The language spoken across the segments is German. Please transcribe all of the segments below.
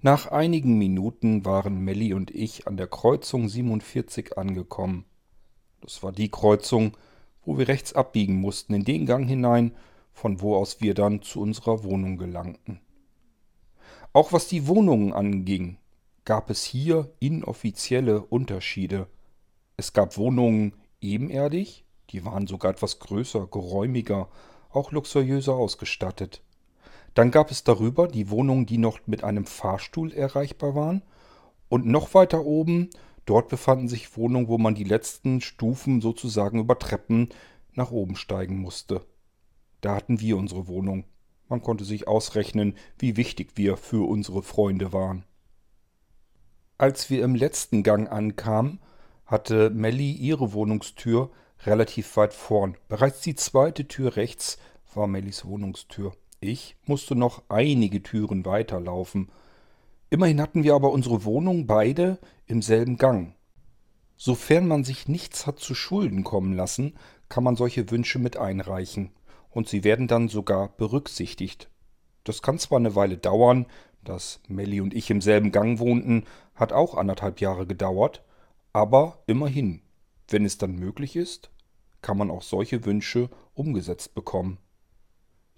Nach einigen Minuten waren Melly und ich an der Kreuzung 47 angekommen. Das war die Kreuzung, wo wir rechts abbiegen mussten in den Gang hinein, von wo aus wir dann zu unserer Wohnung gelangten. Auch was die Wohnungen anging, gab es hier inoffizielle Unterschiede. Es gab Wohnungen ebenerdig, die waren sogar etwas größer, geräumiger, auch luxuriöser ausgestattet. Dann gab es darüber die Wohnungen, die noch mit einem Fahrstuhl erreichbar waren. Und noch weiter oben, dort befanden sich Wohnungen, wo man die letzten Stufen sozusagen über Treppen nach oben steigen musste. Da hatten wir unsere Wohnung. Man konnte sich ausrechnen, wie wichtig wir für unsere Freunde waren. Als wir im letzten Gang ankamen, hatte Melly ihre Wohnungstür relativ weit vorn. Bereits die zweite Tür rechts war Mellys Wohnungstür. Ich musste noch einige Türen weiterlaufen. Immerhin hatten wir aber unsere Wohnung beide im selben Gang. Sofern man sich nichts hat zu Schulden kommen lassen, kann man solche Wünsche mit einreichen. Und sie werden dann sogar berücksichtigt. Das kann zwar eine Weile dauern, dass Melly und ich im selben Gang wohnten, hat auch anderthalb Jahre gedauert, aber immerhin, wenn es dann möglich ist, kann man auch solche Wünsche umgesetzt bekommen.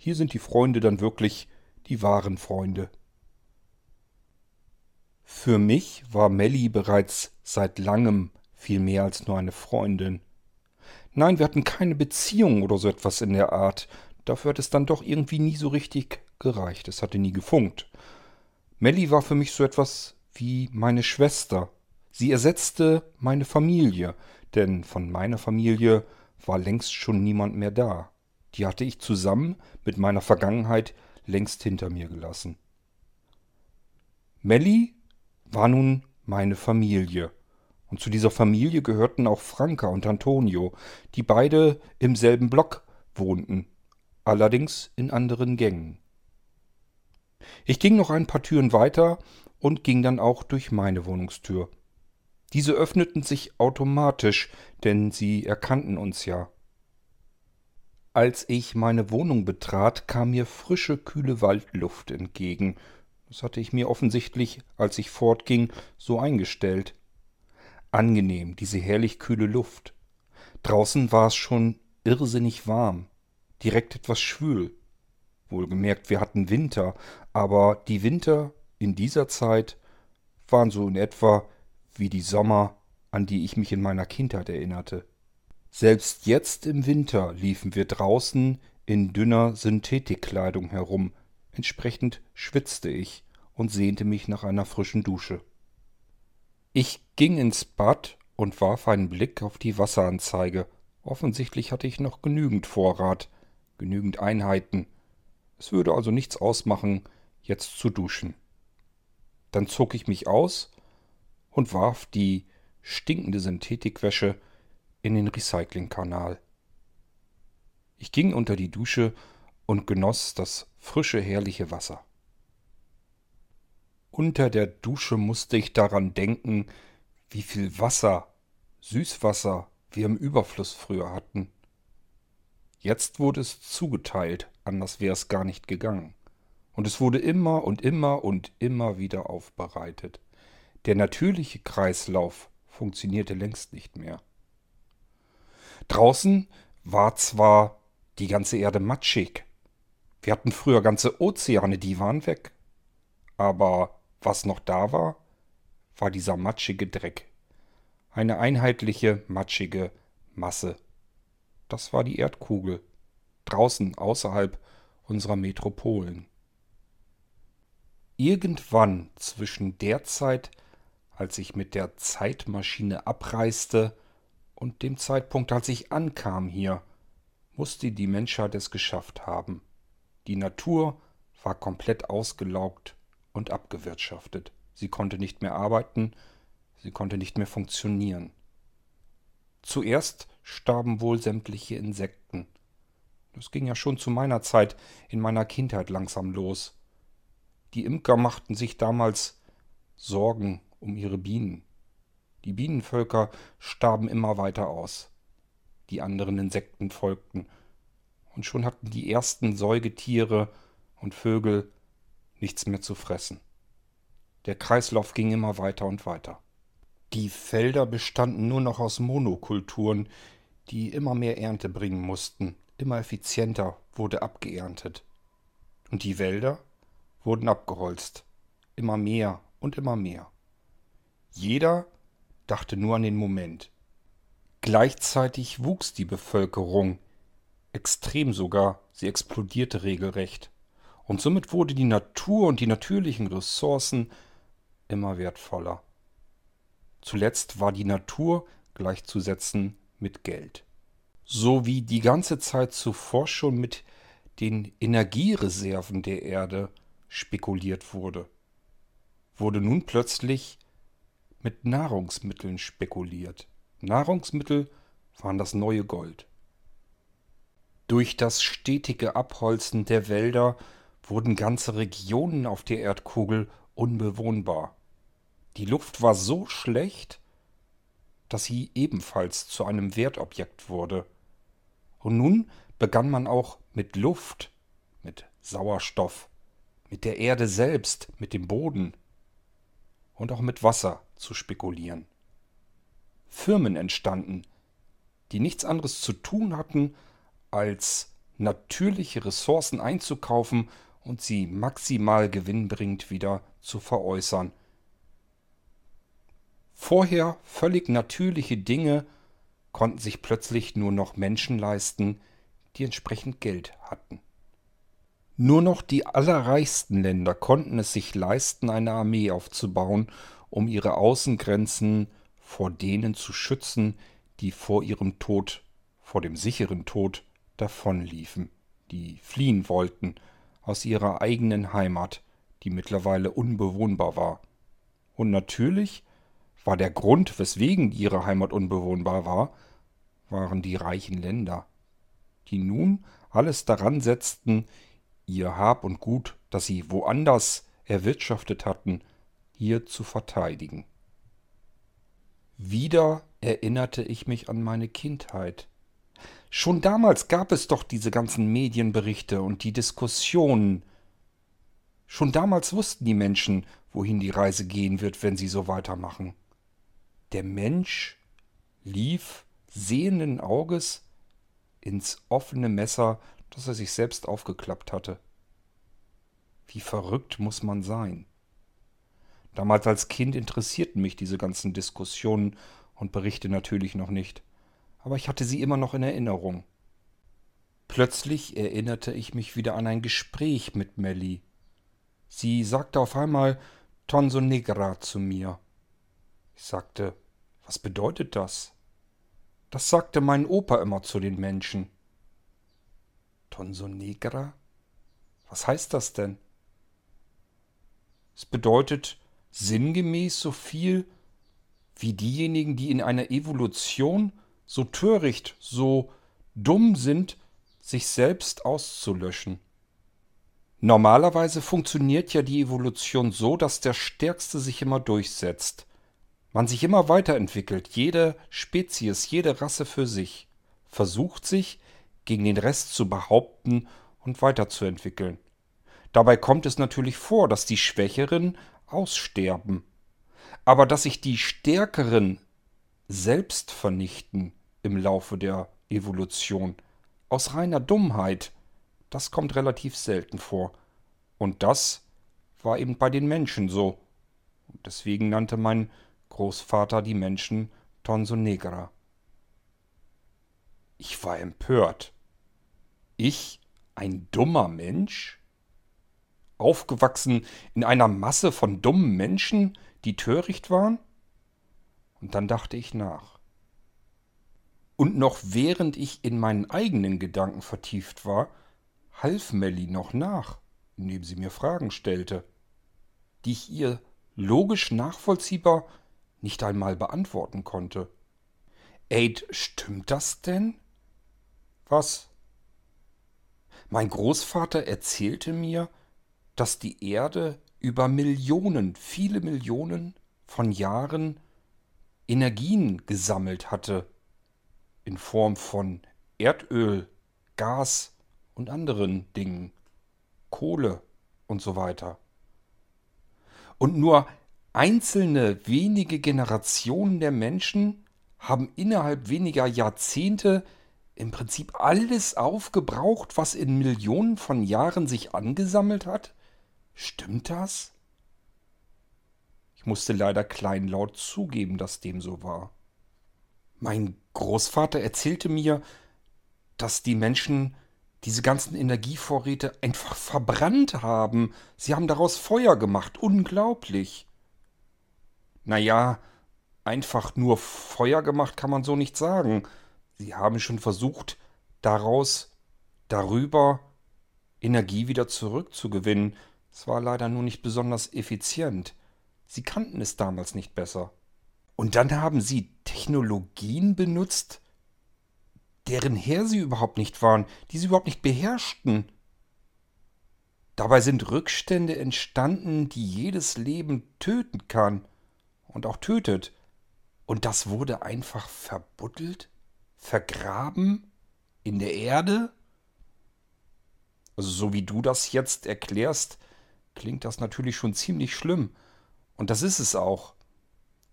Hier sind die Freunde dann wirklich die wahren Freunde. Für mich war Melly bereits seit langem viel mehr als nur eine Freundin. Nein, wir hatten keine Beziehung oder so etwas in der Art. Dafür hat es dann doch irgendwie nie so richtig gereicht. Es hatte nie gefunkt. Melly war für mich so etwas wie meine Schwester. Sie ersetzte meine Familie, denn von meiner Familie war längst schon niemand mehr da. Die hatte ich zusammen mit meiner Vergangenheit längst hinter mir gelassen. Melly war nun meine Familie. Und zu dieser Familie gehörten auch Franka und Antonio, die beide im selben Block wohnten, allerdings in anderen Gängen. Ich ging noch ein paar Türen weiter und ging dann auch durch meine Wohnungstür. Diese öffneten sich automatisch, denn sie erkannten uns ja. Als ich meine Wohnung betrat, kam mir frische, kühle Waldluft entgegen. Das hatte ich mir offensichtlich, als ich fortging, so eingestellt. Angenehm, diese herrlich kühle Luft. Draußen war es schon irrsinnig warm, direkt etwas schwül. Wohlgemerkt, wir hatten Winter, aber die Winter in dieser Zeit waren so in etwa wie die Sommer, an die ich mich in meiner Kindheit erinnerte. Selbst jetzt im Winter liefen wir draußen in dünner Synthetikkleidung herum, entsprechend schwitzte ich und sehnte mich nach einer frischen Dusche. Ich ging ins Bad und warf einen Blick auf die Wasseranzeige. Offensichtlich hatte ich noch genügend Vorrat, genügend Einheiten. Es würde also nichts ausmachen, jetzt zu duschen. Dann zog ich mich aus und warf die stinkende Synthetikwäsche in den Recyclingkanal. Ich ging unter die Dusche und genoss das frische, herrliche Wasser. Unter der Dusche musste ich daran denken, wie viel Wasser, Süßwasser wir im Überfluss früher hatten. Jetzt wurde es zugeteilt, anders wäre es gar nicht gegangen. Und es wurde immer und immer und immer wieder aufbereitet. Der natürliche Kreislauf funktionierte längst nicht mehr. Draußen war zwar die ganze Erde matschig. Wir hatten früher ganze Ozeane, die waren weg. Aber was noch da war, war dieser matschige Dreck. Eine einheitliche, matschige Masse. Das war die Erdkugel. Draußen, außerhalb unserer Metropolen. Irgendwann zwischen der Zeit, als ich mit der Zeitmaschine abreiste, und dem Zeitpunkt, als ich ankam hier, musste die Menschheit es geschafft haben. Die Natur war komplett ausgelaugt und abgewirtschaftet. Sie konnte nicht mehr arbeiten, sie konnte nicht mehr funktionieren. Zuerst starben wohl sämtliche Insekten. Das ging ja schon zu meiner Zeit in meiner Kindheit langsam los. Die Imker machten sich damals Sorgen um ihre Bienen. Die Bienenvölker starben immer weiter aus. Die anderen Insekten folgten. Und schon hatten die ersten Säugetiere und Vögel nichts mehr zu fressen. Der Kreislauf ging immer weiter und weiter. Die Felder bestanden nur noch aus Monokulturen, die immer mehr Ernte bringen mussten. Immer effizienter wurde abgeerntet. Und die Wälder wurden abgeholzt. Immer mehr und immer mehr. Jeder dachte nur an den Moment. Gleichzeitig wuchs die Bevölkerung, extrem sogar, sie explodierte regelrecht. Und somit wurde die Natur und die natürlichen Ressourcen immer wertvoller. Zuletzt war die Natur gleichzusetzen mit Geld. So wie die ganze Zeit zuvor schon mit den Energiereserven der Erde spekuliert wurde, wurde nun plötzlich mit Nahrungsmitteln spekuliert. Nahrungsmittel waren das neue Gold. Durch das stetige Abholzen der Wälder wurden ganze Regionen auf der Erdkugel unbewohnbar. Die Luft war so schlecht, dass sie ebenfalls zu einem Wertobjekt wurde. Und nun begann man auch mit Luft, mit Sauerstoff, mit der Erde selbst, mit dem Boden und auch mit Wasser zu spekulieren. Firmen entstanden, die nichts anderes zu tun hatten, als natürliche Ressourcen einzukaufen und sie maximal gewinnbringend wieder zu veräußern. Vorher völlig natürliche Dinge konnten sich plötzlich nur noch Menschen leisten, die entsprechend Geld hatten. Nur noch die allerreichsten Länder konnten es sich leisten, eine Armee aufzubauen, um ihre Außengrenzen vor denen zu schützen, die vor ihrem Tod, vor dem sicheren Tod davonliefen, die fliehen wollten aus ihrer eigenen Heimat, die mittlerweile unbewohnbar war. Und natürlich war der Grund, weswegen ihre Heimat unbewohnbar war, waren die reichen Länder, die nun alles daran setzten, ihr Hab und Gut, das sie woanders erwirtschaftet hatten, hier zu verteidigen. Wieder erinnerte ich mich an meine Kindheit. Schon damals gab es doch diese ganzen Medienberichte und die Diskussionen. Schon damals wussten die Menschen, wohin die Reise gehen wird, wenn sie so weitermachen. Der Mensch lief sehenden Auges ins offene Messer das er sich selbst aufgeklappt hatte. Wie verrückt muss man sein? Damals als Kind interessierten mich diese ganzen Diskussionen und Berichte natürlich noch nicht, aber ich hatte sie immer noch in Erinnerung. Plötzlich erinnerte ich mich wieder an ein Gespräch mit Melly. Sie sagte auf einmal Tonso Negra zu mir. Ich sagte, was bedeutet das? Das sagte mein Opa immer zu den Menschen. Tonso Negra? Was heißt das denn? Es bedeutet sinngemäß so viel wie diejenigen, die in einer Evolution so töricht, so dumm sind, sich selbst auszulöschen. Normalerweise funktioniert ja die Evolution so, dass der Stärkste sich immer durchsetzt. Man sich immer weiterentwickelt, jede Spezies, jede Rasse für sich, versucht sich gegen den Rest zu behaupten und weiterzuentwickeln. Dabei kommt es natürlich vor, dass die Schwächeren aussterben. Aber dass sich die Stärkeren selbst vernichten im Laufe der Evolution, aus reiner Dummheit, das kommt relativ selten vor. Und das war eben bei den Menschen so. Und deswegen nannte mein Großvater die Menschen Tonso Negra. Ich war empört. Ich, ein dummer Mensch? Aufgewachsen in einer Masse von dummen Menschen, die töricht waren? Und dann dachte ich nach. Und noch während ich in meinen eigenen Gedanken vertieft war, half Melly noch nach, indem sie mir Fragen stellte, die ich ihr logisch nachvollziehbar nicht einmal beantworten konnte. Aid, stimmt das denn? Was? Mein Großvater erzählte mir, dass die Erde über Millionen, viele Millionen von Jahren Energien gesammelt hatte, in Form von Erdöl, Gas und anderen Dingen, Kohle und so weiter. Und nur Einzelne wenige Generationen der Menschen haben innerhalb weniger Jahrzehnte im Prinzip alles aufgebraucht, was in Millionen von Jahren sich angesammelt hat? Stimmt das? Ich musste leider kleinlaut zugeben, dass dem so war. Mein Großvater erzählte mir, dass die Menschen diese ganzen Energievorräte einfach verbrannt haben. Sie haben daraus Feuer gemacht. Unglaublich. Naja, einfach nur Feuer gemacht kann man so nicht sagen. Sie haben schon versucht, daraus, darüber Energie wieder zurückzugewinnen. Es war leider nur nicht besonders effizient. Sie kannten es damals nicht besser. Und dann haben sie Technologien benutzt, deren Herr sie überhaupt nicht waren, die sie überhaupt nicht beherrschten. Dabei sind Rückstände entstanden, die jedes Leben töten kann und auch tötet. Und das wurde einfach verbuddelt, vergraben in der Erde? Also so wie du das jetzt erklärst, klingt das natürlich schon ziemlich schlimm. Und das ist es auch.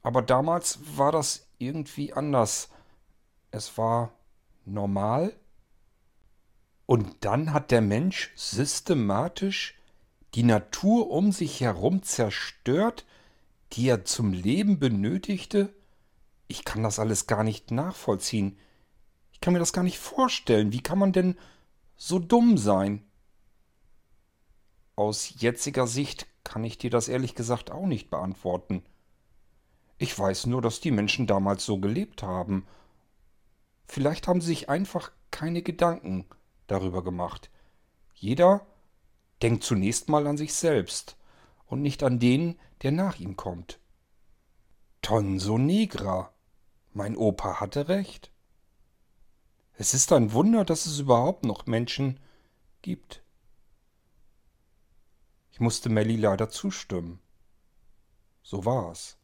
Aber damals war das irgendwie anders. Es war normal. Und dann hat der Mensch systematisch die Natur um sich herum zerstört, die er zum Leben benötigte? Ich kann das alles gar nicht nachvollziehen. Ich kann mir das gar nicht vorstellen. Wie kann man denn so dumm sein? Aus jetziger Sicht kann ich dir das ehrlich gesagt auch nicht beantworten. Ich weiß nur, dass die Menschen damals so gelebt haben. Vielleicht haben sie sich einfach keine Gedanken darüber gemacht. Jeder denkt zunächst mal an sich selbst und nicht an den, der nach ihm kommt. Tonso Negra. Mein Opa hatte recht. Es ist ein Wunder, dass es überhaupt noch Menschen gibt. Ich musste Melly leider zustimmen. So war es.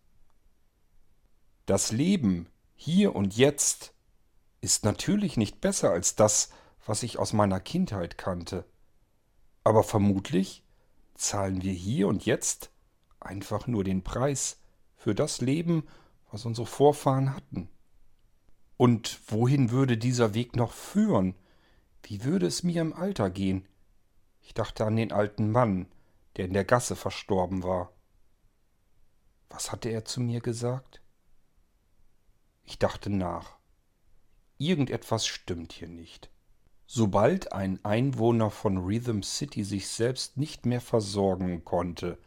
Das Leben hier und jetzt ist natürlich nicht besser als das, was ich aus meiner Kindheit kannte. Aber vermutlich zahlen wir hier und jetzt einfach nur den Preis für das Leben, was unsere Vorfahren hatten. Und wohin würde dieser Weg noch führen? Wie würde es mir im Alter gehen? Ich dachte an den alten Mann, der in der Gasse verstorben war. Was hatte er zu mir gesagt? Ich dachte nach. Irgendetwas stimmt hier nicht. Sobald ein Einwohner von Rhythm City sich selbst nicht mehr versorgen konnte,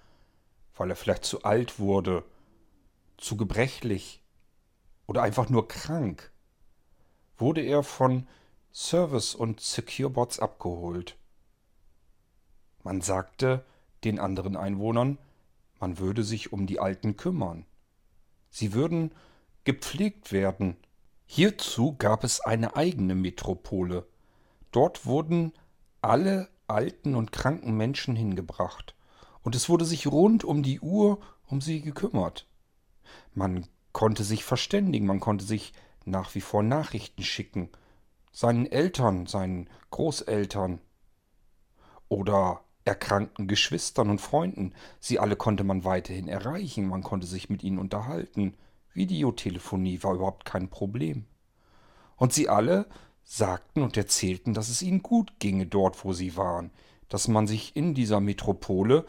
weil er vielleicht zu alt wurde, zu gebrechlich oder einfach nur krank, wurde er von Service und Securebots abgeholt. Man sagte, den anderen Einwohnern, man würde sich um die Alten kümmern. Sie würden gepflegt werden. Hierzu gab es eine eigene Metropole. Dort wurden alle alten und kranken Menschen hingebracht, und es wurde sich rund um die Uhr um sie gekümmert. Man konnte sich verständigen, man konnte sich nach wie vor Nachrichten schicken, seinen Eltern, seinen Großeltern oder erkrankten Geschwistern und Freunden. Sie alle konnte man weiterhin erreichen, man konnte sich mit ihnen unterhalten. Videotelefonie war überhaupt kein Problem. Und sie alle sagten und erzählten, dass es ihnen gut ginge dort, wo sie waren, dass man sich in dieser Metropole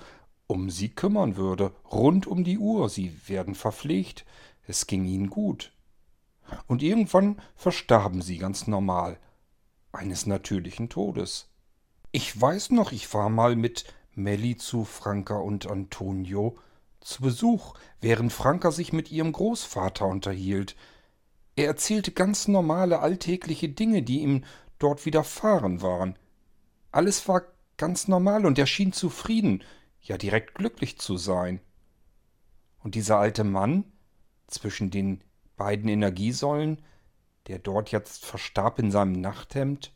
um sie kümmern würde, rund um die Uhr, sie werden verpflegt, es ging ihnen gut. Und irgendwann verstarben sie ganz normal, eines natürlichen Todes. Ich weiß noch, ich war mal mit Melli zu Franka und Antonio zu Besuch, während Franka sich mit ihrem Großvater unterhielt. Er erzählte ganz normale alltägliche Dinge, die ihm dort widerfahren waren. Alles war ganz normal und er schien zufrieden, ja direkt glücklich zu sein. Und dieser alte Mann zwischen den beiden Energiesäulen, der dort jetzt verstarb in seinem Nachthemd,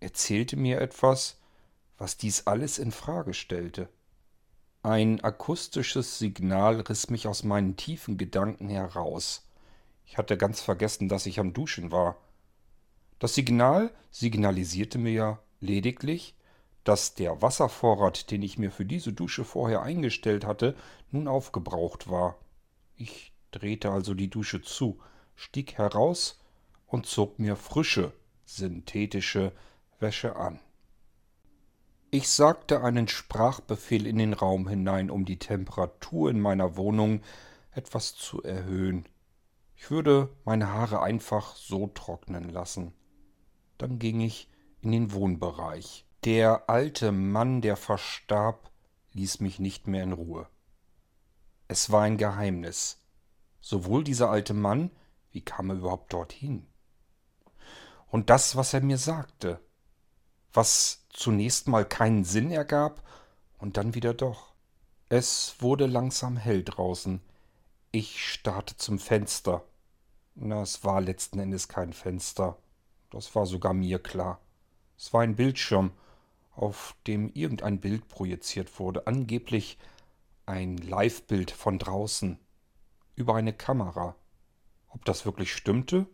erzählte mir etwas, was dies alles in Frage stellte. Ein akustisches Signal riss mich aus meinen tiefen Gedanken heraus. Ich hatte ganz vergessen, dass ich am Duschen war. Das Signal signalisierte mir lediglich, dass der Wasservorrat, den ich mir für diese Dusche vorher eingestellt hatte, nun aufgebraucht war. Ich drehte also die Dusche zu, stieg heraus und zog mir frische, synthetische Wäsche an. Ich sagte einen Sprachbefehl in den Raum hinein, um die Temperatur in meiner Wohnung etwas zu erhöhen. Ich würde meine Haare einfach so trocknen lassen. Dann ging ich in den Wohnbereich. Der alte Mann, der verstarb, ließ mich nicht mehr in Ruhe. Es war ein Geheimnis. Sowohl dieser alte Mann, wie kam er überhaupt dorthin? Und das, was er mir sagte, was zunächst mal keinen Sinn ergab und dann wieder doch. Es wurde langsam hell draußen. Ich starrte zum Fenster. Na, es war letzten Endes kein Fenster. Das war sogar mir klar. Es war ein Bildschirm, auf dem irgendein Bild projiziert wurde, angeblich ein Live-Bild von draußen, über eine Kamera. Ob das wirklich stimmte?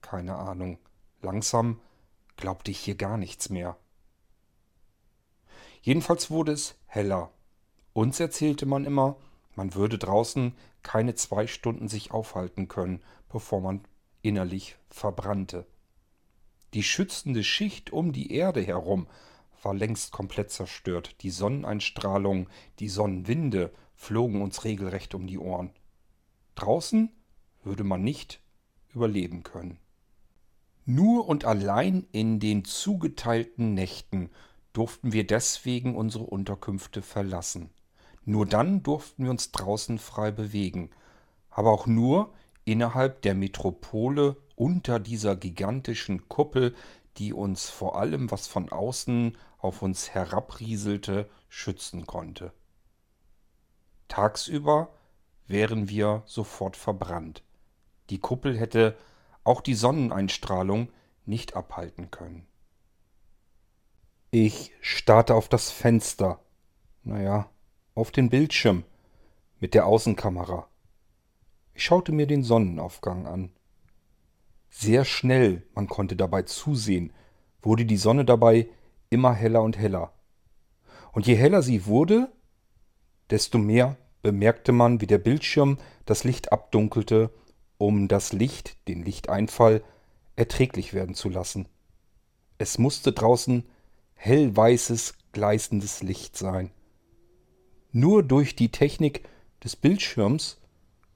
Keine Ahnung. Langsam glaubte ich hier gar nichts mehr. Jedenfalls wurde es heller. Uns erzählte man immer, man würde draußen keine zwei Stunden sich aufhalten können, bevor man innerlich verbrannte. Die schützende Schicht um die Erde herum war längst komplett zerstört. Die Sonneneinstrahlung, die Sonnenwinde flogen uns regelrecht um die Ohren. Draußen würde man nicht überleben können. Nur und allein in den zugeteilten Nächten durften wir deswegen unsere Unterkünfte verlassen. Nur dann durften wir uns draußen frei bewegen, aber auch nur innerhalb der Metropole unter dieser gigantischen Kuppel, die uns vor allem, was von außen auf uns herabrieselte, schützen konnte. Tagsüber wären wir sofort verbrannt. Die Kuppel hätte auch die Sonneneinstrahlung nicht abhalten können. Ich starrte auf das Fenster, naja, auf den Bildschirm mit der Außenkamera. Ich schaute mir den Sonnenaufgang an. Sehr schnell, man konnte dabei zusehen, wurde die Sonne dabei immer heller und heller. Und je heller sie wurde, desto mehr bemerkte man, wie der Bildschirm das Licht abdunkelte, um das Licht, den Lichteinfall, erträglich werden zu lassen. Es musste draußen hellweißes, gleißendes Licht sein. Nur durch die Technik des Bildschirms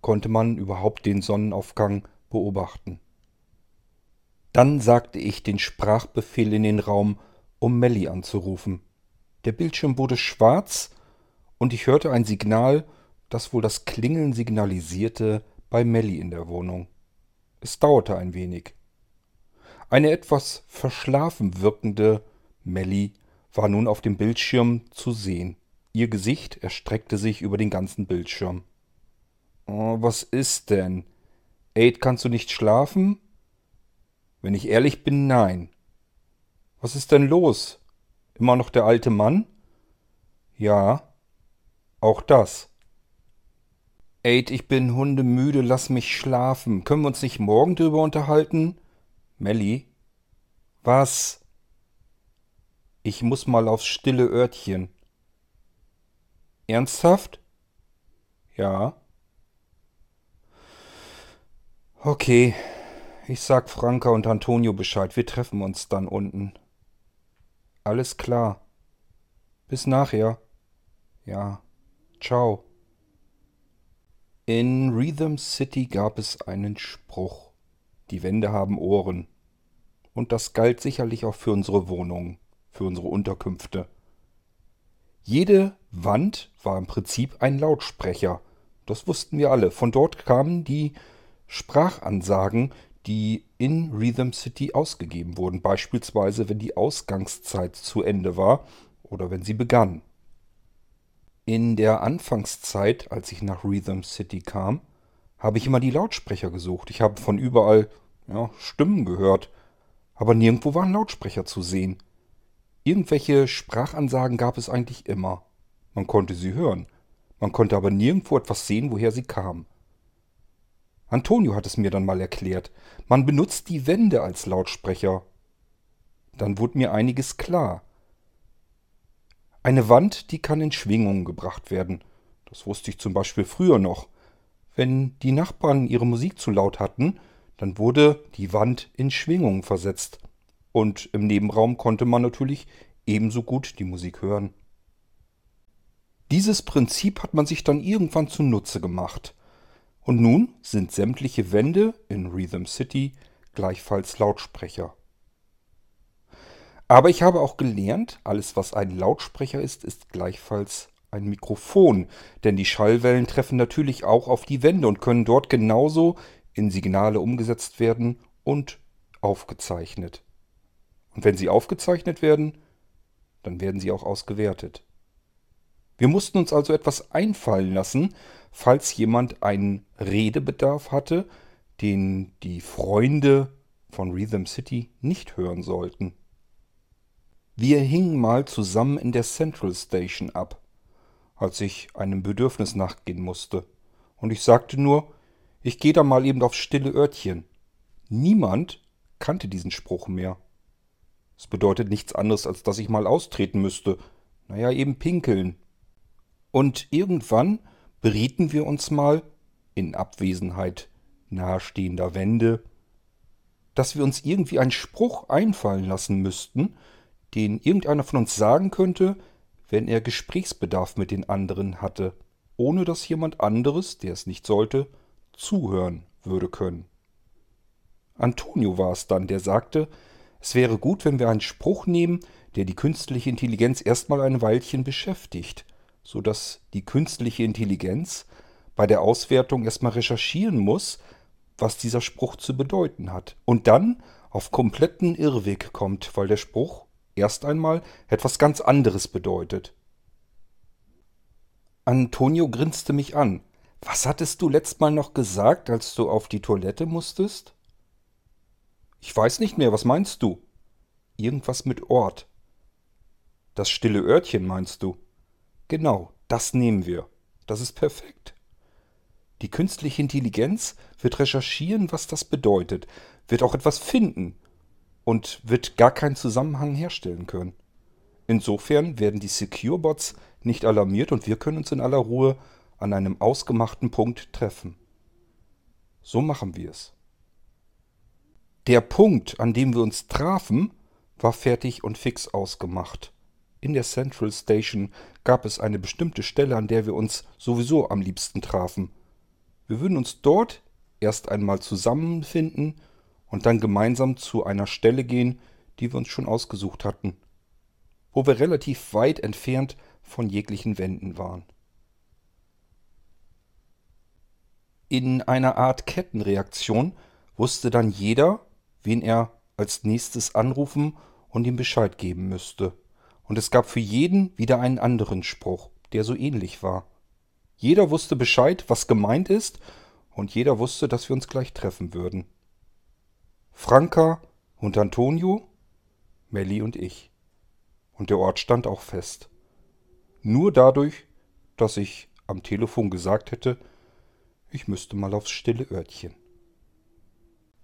konnte man überhaupt den Sonnenaufgang beobachten. Dann sagte ich den Sprachbefehl in den Raum, um Melly anzurufen. Der Bildschirm wurde schwarz und ich hörte ein Signal, das wohl das Klingeln signalisierte bei Melly in der Wohnung. Es dauerte ein wenig. Eine etwas verschlafen wirkende Melly war nun auf dem Bildschirm zu sehen. Ihr Gesicht erstreckte sich über den ganzen Bildschirm. Oh, was ist denn? Aid, kannst du nicht schlafen? Wenn ich ehrlich bin, nein. Was ist denn los? Immer noch der alte Mann? Ja, auch das. Aid, ich bin hundemüde, lass mich schlafen. Können wir uns nicht morgen drüber unterhalten? Melly? Was? Ich muss mal aufs stille Örtchen. Ernsthaft? Ja. Okay, ich sag Franka und Antonio Bescheid. Wir treffen uns dann unten. Alles klar. Bis nachher. Ja. Ciao. In Rhythm City gab es einen Spruch. Die Wände haben Ohren. Und das galt sicherlich auch für unsere Wohnungen, für unsere Unterkünfte. Jede Wand war im Prinzip ein Lautsprecher. Das wussten wir alle. Von dort kamen die Sprachansagen, die in Rhythm City ausgegeben wurden, beispielsweise wenn die Ausgangszeit zu Ende war oder wenn sie begann. In der Anfangszeit, als ich nach Rhythm City kam, habe ich immer die Lautsprecher gesucht. Ich habe von überall ja, Stimmen gehört, aber nirgendwo waren Lautsprecher zu sehen. Irgendwelche Sprachansagen gab es eigentlich immer. Man konnte sie hören, man konnte aber nirgendwo etwas sehen, woher sie kamen. Antonio hat es mir dann mal erklärt. Man benutzt die Wände als Lautsprecher. Dann wurde mir einiges klar. Eine Wand, die kann in Schwingungen gebracht werden. Das wusste ich zum Beispiel früher noch. Wenn die Nachbarn ihre Musik zu laut hatten, dann wurde die Wand in Schwingungen versetzt. Und im Nebenraum konnte man natürlich ebenso gut die Musik hören. Dieses Prinzip hat man sich dann irgendwann zunutze gemacht. Und nun sind sämtliche Wände in Rhythm City gleichfalls Lautsprecher. Aber ich habe auch gelernt, alles was ein Lautsprecher ist, ist gleichfalls ein Mikrofon, denn die Schallwellen treffen natürlich auch auf die Wände und können dort genauso in Signale umgesetzt werden und aufgezeichnet. Und wenn sie aufgezeichnet werden, dann werden sie auch ausgewertet. Wir mussten uns also etwas einfallen lassen, falls jemand einen Redebedarf hatte, den die Freunde von Rhythm City nicht hören sollten. Wir hingen mal zusammen in der Central Station ab, als ich einem Bedürfnis nachgehen musste, und ich sagte nur, ich gehe da mal eben aufs stille Örtchen. Niemand kannte diesen Spruch mehr. Es bedeutet nichts anderes, als dass ich mal austreten müsste. Naja, eben pinkeln. Und irgendwann berieten wir uns mal, in Abwesenheit nahestehender Wände, dass wir uns irgendwie einen Spruch einfallen lassen müssten, den irgendeiner von uns sagen könnte, wenn er Gesprächsbedarf mit den anderen hatte, ohne dass jemand anderes, der es nicht sollte, zuhören würde können. Antonio war es dann, der sagte, es wäre gut, wenn wir einen Spruch nehmen, der die künstliche Intelligenz erstmal ein Weilchen beschäftigt, so dass die künstliche Intelligenz bei der Auswertung erstmal recherchieren muss, was dieser Spruch zu bedeuten hat. Und dann auf kompletten Irrweg kommt, weil der Spruch erst einmal etwas ganz anderes bedeutet. Antonio grinste mich an. Was hattest du letzt Mal noch gesagt, als du auf die Toilette musstest? Ich weiß nicht mehr, was meinst du? Irgendwas mit Ort. Das stille Örtchen meinst du? Genau, das nehmen wir. Das ist perfekt. Die künstliche Intelligenz wird recherchieren, was das bedeutet, wird auch etwas finden und wird gar keinen Zusammenhang herstellen können. Insofern werden die Secure-Bots nicht alarmiert und wir können uns in aller Ruhe an einem ausgemachten Punkt treffen. So machen wir es. Der Punkt, an dem wir uns trafen, war fertig und fix ausgemacht. In der Central Station gab es eine bestimmte Stelle, an der wir uns sowieso am liebsten trafen. Wir würden uns dort erst einmal zusammenfinden und dann gemeinsam zu einer Stelle gehen, die wir uns schon ausgesucht hatten, wo wir relativ weit entfernt von jeglichen Wänden waren. In einer Art Kettenreaktion wusste dann jeder, wen er als nächstes anrufen und ihm Bescheid geben müsste. Und es gab für jeden wieder einen anderen Spruch, der so ähnlich war. Jeder wusste Bescheid, was gemeint ist, und jeder wusste, dass wir uns gleich treffen würden. Franka und Antonio, Melli und ich. Und der Ort stand auch fest. Nur dadurch, dass ich am Telefon gesagt hätte, ich müsste mal aufs stille Örtchen.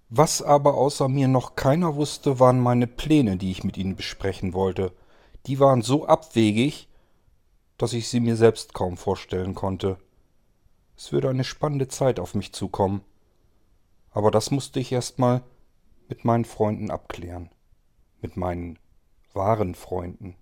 Was aber außer mir noch keiner wusste, waren meine Pläne, die ich mit ihnen besprechen wollte. Die waren so abwegig, dass ich sie mir selbst kaum vorstellen konnte. Es würde eine spannende Zeit auf mich zukommen. Aber das musste ich erstmal mit meinen Freunden abklären. Mit meinen wahren Freunden.